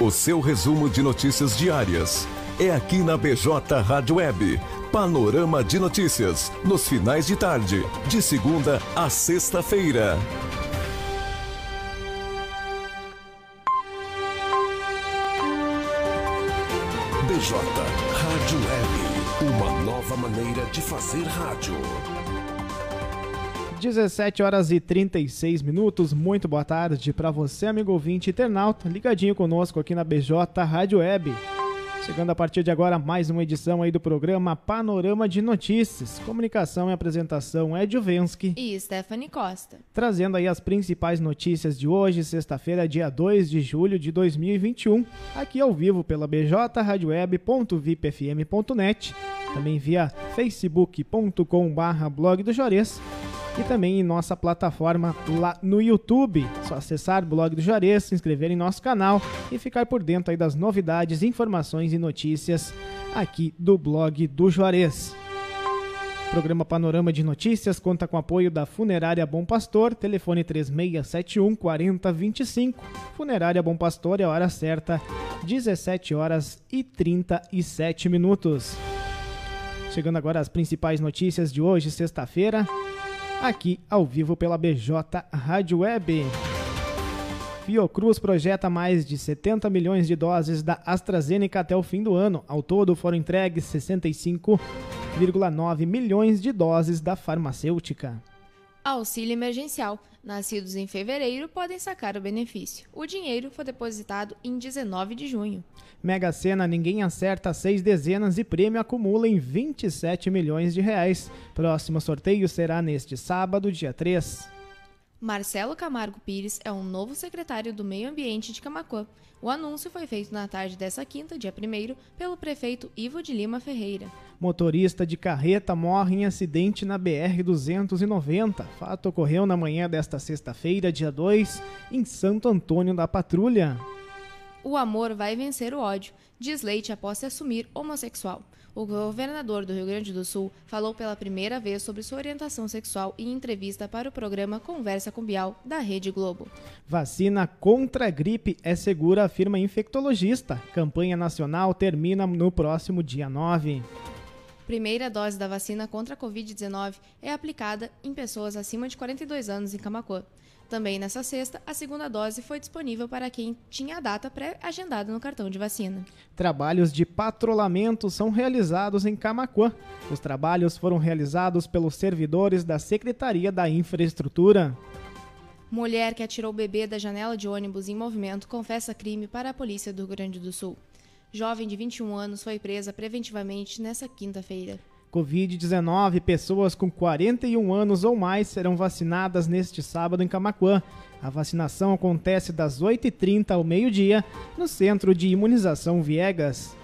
O seu resumo de notícias diárias é aqui na BJ Rádio Web. Panorama de notícias, nos finais de tarde, de segunda a sexta-feira. BJ Rádio Web, uma nova maneira de fazer rádio. 17 horas e 36 minutos. Muito boa tarde para você, amigo ouvinte internauta, ligadinho conosco aqui na BJ Rádio Web. Chegando a partir de agora mais uma edição aí do programa Panorama de Notícias. Comunicação e apresentação é Juvensky e Stephanie Costa. Trazendo aí as principais notícias de hoje, sexta-feira, dia 2 de julho de 2021, aqui ao vivo pela bjradioweb.vipfm.net, também via facebook.com/blog do Jores e também em nossa plataforma lá no YouTube. Só acessar o blog do Juarez, se inscrever em nosso canal e ficar por dentro aí das novidades, informações e notícias aqui do blog do Juarez. O programa Panorama de Notícias conta com apoio da Funerária Bom Pastor, telefone 3671 4025. Funerária Bom Pastor é a hora certa, 17 horas e 37 minutos. Chegando agora às principais notícias de hoje, sexta-feira aqui ao vivo pela BJ Rádio Web. Fiocruz projeta mais de 70 milhões de doses da AstraZeneca até o fim do ano. Ao todo foram entregues 65,9 milhões de doses da farmacêutica. Auxílio emergencial. Nascidos em fevereiro podem sacar o benefício. O dinheiro foi depositado em 19 de junho. Mega Sena, ninguém acerta seis dezenas e prêmio acumula em 27 milhões de reais. Próximo sorteio será neste sábado, dia 3. Marcelo Camargo Pires é o novo secretário do Meio Ambiente de Camacuã. O anúncio foi feito na tarde dessa quinta, dia 1 pelo prefeito Ivo de Lima Ferreira. Motorista de carreta morre em acidente na BR-290. Fato ocorreu na manhã desta sexta-feira, dia 2, em Santo Antônio da Patrulha. O amor vai vencer o ódio, diz Leite após se assumir homossexual. O governador do Rio Grande do Sul falou pela primeira vez sobre sua orientação sexual em entrevista para o programa Conversa com Bial, da Rede Globo. Vacina contra a gripe é segura, afirma infectologista. Campanha nacional termina no próximo dia 9. Primeira dose da vacina contra a Covid-19 é aplicada em pessoas acima de 42 anos em Camacuã. Também nessa sexta, a segunda dose foi disponível para quem tinha a data pré-agendada no cartão de vacina. Trabalhos de patrulhamento são realizados em Camacuã. Os trabalhos foram realizados pelos servidores da Secretaria da Infraestrutura. Mulher que atirou bebê da janela de ônibus em movimento confessa crime para a polícia do Rio Grande do Sul. Jovem de 21 anos foi presa preventivamente nesta quinta-feira. Covid-19, pessoas com 41 anos ou mais serão vacinadas neste sábado em Camacuã. A vacinação acontece das 8h30 ao meio-dia no Centro de Imunização Viegas.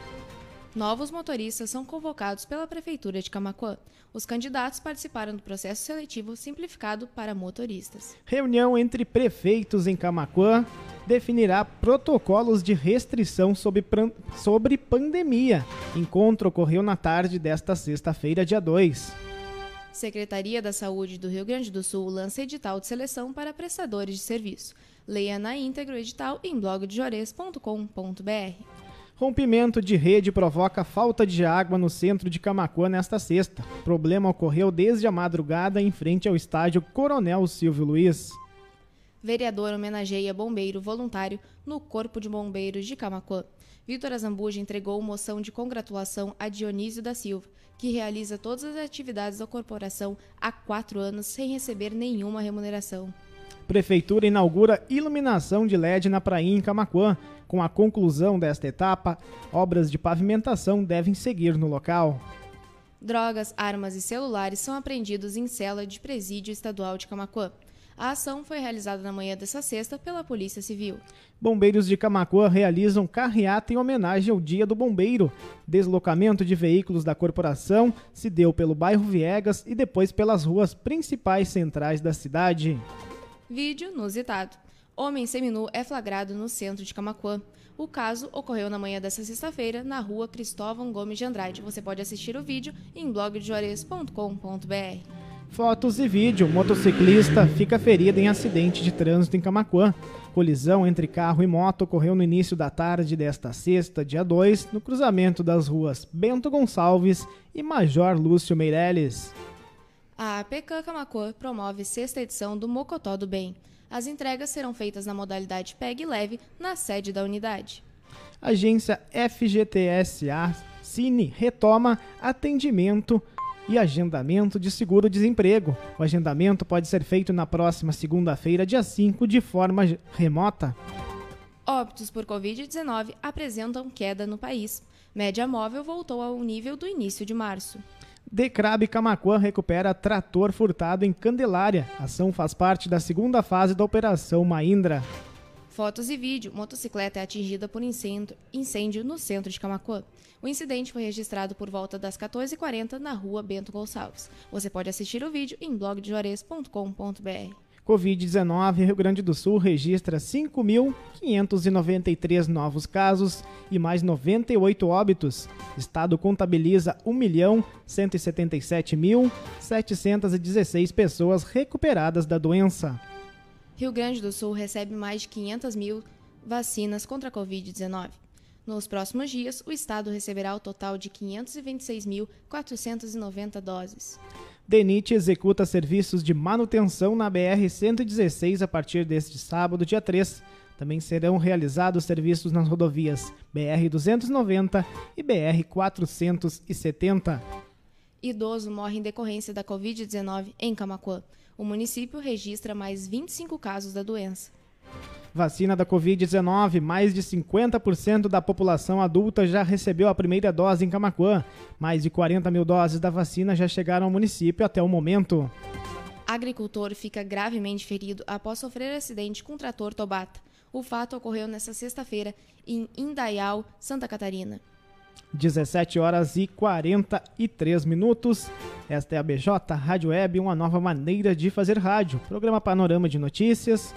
Novos motoristas são convocados pela Prefeitura de Camacuã. Os candidatos participaram do processo seletivo simplificado para motoristas. Reunião entre prefeitos em Camacuã definirá protocolos de restrição sobre, sobre pandemia. Encontro ocorreu na tarde desta sexta-feira, dia 2. Secretaria da Saúde do Rio Grande do Sul lança edital de seleção para prestadores de serviço. Leia na íntegra o edital em blogdejores.com.br. Rompimento de rede provoca falta de água no centro de Camacuã nesta sexta. O problema ocorreu desde a madrugada em frente ao estádio Coronel Silvio Luiz. Vereador homenageia bombeiro voluntário no Corpo de Bombeiros de Camacuã. Vitor Azambuja entregou moção de congratulação a Dionísio da Silva, que realiza todas as atividades da corporação há quatro anos sem receber nenhuma remuneração. Prefeitura inaugura iluminação de LED na praia em Camacuã. Com a conclusão desta etapa, obras de pavimentação devem seguir no local. Drogas, armas e celulares são apreendidos em cela de presídio estadual de Camacuã. A ação foi realizada na manhã dessa sexta pela Polícia Civil. Bombeiros de Camacuã realizam carreata em homenagem ao Dia do Bombeiro. Deslocamento de veículos da corporação se deu pelo bairro Viegas e depois pelas ruas principais centrais da cidade. Vídeo inusitado. Homem seminu é flagrado no centro de Camacuã. O caso ocorreu na manhã desta sexta-feira, na rua Cristóvão Gomes de Andrade. Você pode assistir o vídeo em blogdejuarez.com.br. Fotos e vídeo. Motociclista fica ferido em acidente de trânsito em Camacuã. Colisão entre carro e moto ocorreu no início da tarde desta sexta, dia 2, no cruzamento das ruas Bento Gonçalves e Major Lúcio Meirelles. A APK Camacuã promove sexta edição do Mocotó do Bem. As entregas serão feitas na modalidade PEG Leve, na sede da unidade. Agência FGTSA Cine retoma atendimento e agendamento de seguro-desemprego. O agendamento pode ser feito na próxima segunda-feira, dia 5, de forma remota. Óbitos por Covid-19 apresentam queda no país. Média móvel voltou ao nível do início de março. Decrab Camacuã recupera trator furtado em Candelária. A ação faz parte da segunda fase da Operação Maindra. Fotos e vídeo. Motocicleta é atingida por incêndio, incêndio no centro de Camacuã. O incidente foi registrado por volta das 14h40 na rua Bento Gonçalves. Você pode assistir o vídeo em blogdejuarez.com.br. Covid-19, Rio Grande do Sul registra 5.593 novos casos e mais 98 óbitos. Estado contabiliza 1.177.716 pessoas recuperadas da doença. Rio Grande do Sul recebe mais de 500 mil vacinas contra a Covid-19. Nos próximos dias, o estado receberá o total de 526.490 doses. DENIT executa serviços de manutenção na BR-116 a partir deste sábado, dia 3. Também serão realizados serviços nas rodovias BR-290 e BR-470. Idoso morre em decorrência da Covid-19 em Camacuã. O município registra mais 25 casos da doença. Vacina da Covid-19. Mais de 50% da população adulta já recebeu a primeira dose em Camacuã. Mais de 40 mil doses da vacina já chegaram ao município até o momento. Agricultor fica gravemente ferido após sofrer acidente com trator Tobata. O fato ocorreu nesta sexta-feira em Indaial, Santa Catarina. 17 horas e 43 minutos. Esta é a BJ Rádio Web, uma nova maneira de fazer rádio. Programa Panorama de Notícias.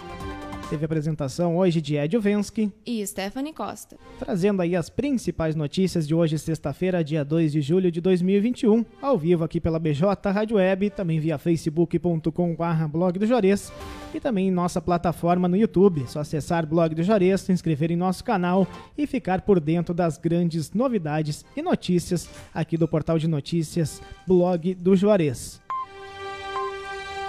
Teve apresentação hoje de Ed Vensky e Stephanie Costa. Trazendo aí as principais notícias de hoje, sexta-feira, dia 2 de julho de 2021, ao vivo aqui pela BJ Rádio Web, também via facebook.com.br blog do Jores e também em nossa plataforma no YouTube. Só acessar blog do Jores, se inscrever em nosso canal e ficar por dentro das grandes novidades e notícias aqui do portal de notícias Blog do Juarez.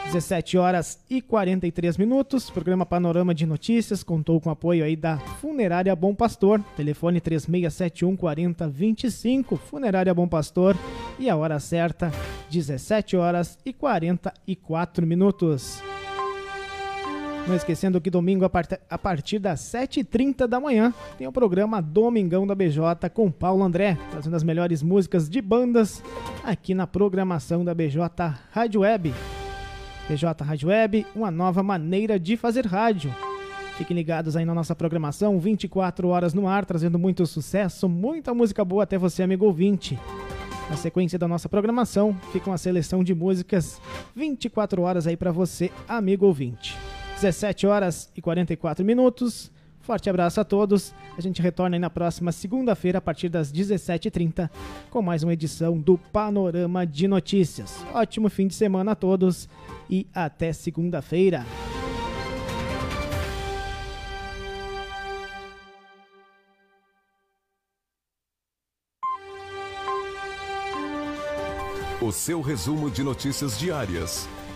17 horas e 43 minutos. Programa Panorama de Notícias contou com apoio aí da Funerária Bom Pastor. Telefone 3671 4025. Funerária Bom Pastor. E a hora certa, 17 horas e 44 minutos. Não esquecendo que domingo, a partir das 7h30 da manhã, tem o programa Domingão da BJ com Paulo André, trazendo as melhores músicas de bandas aqui na programação da BJ Rádio Web. PJ Rádio Web, uma nova maneira de fazer rádio. Fiquem ligados aí na nossa programação, 24 horas no ar, trazendo muito sucesso, muita música boa até você, amigo ouvinte. Na sequência da nossa programação, fica uma seleção de músicas 24 horas aí para você, amigo ouvinte. 17 horas e 44 minutos. Forte abraço a todos. A gente retorna aí na próxima segunda-feira, a partir das 17h30, com mais uma edição do Panorama de Notícias. Ótimo fim de semana a todos e até segunda-feira. O seu resumo de notícias diárias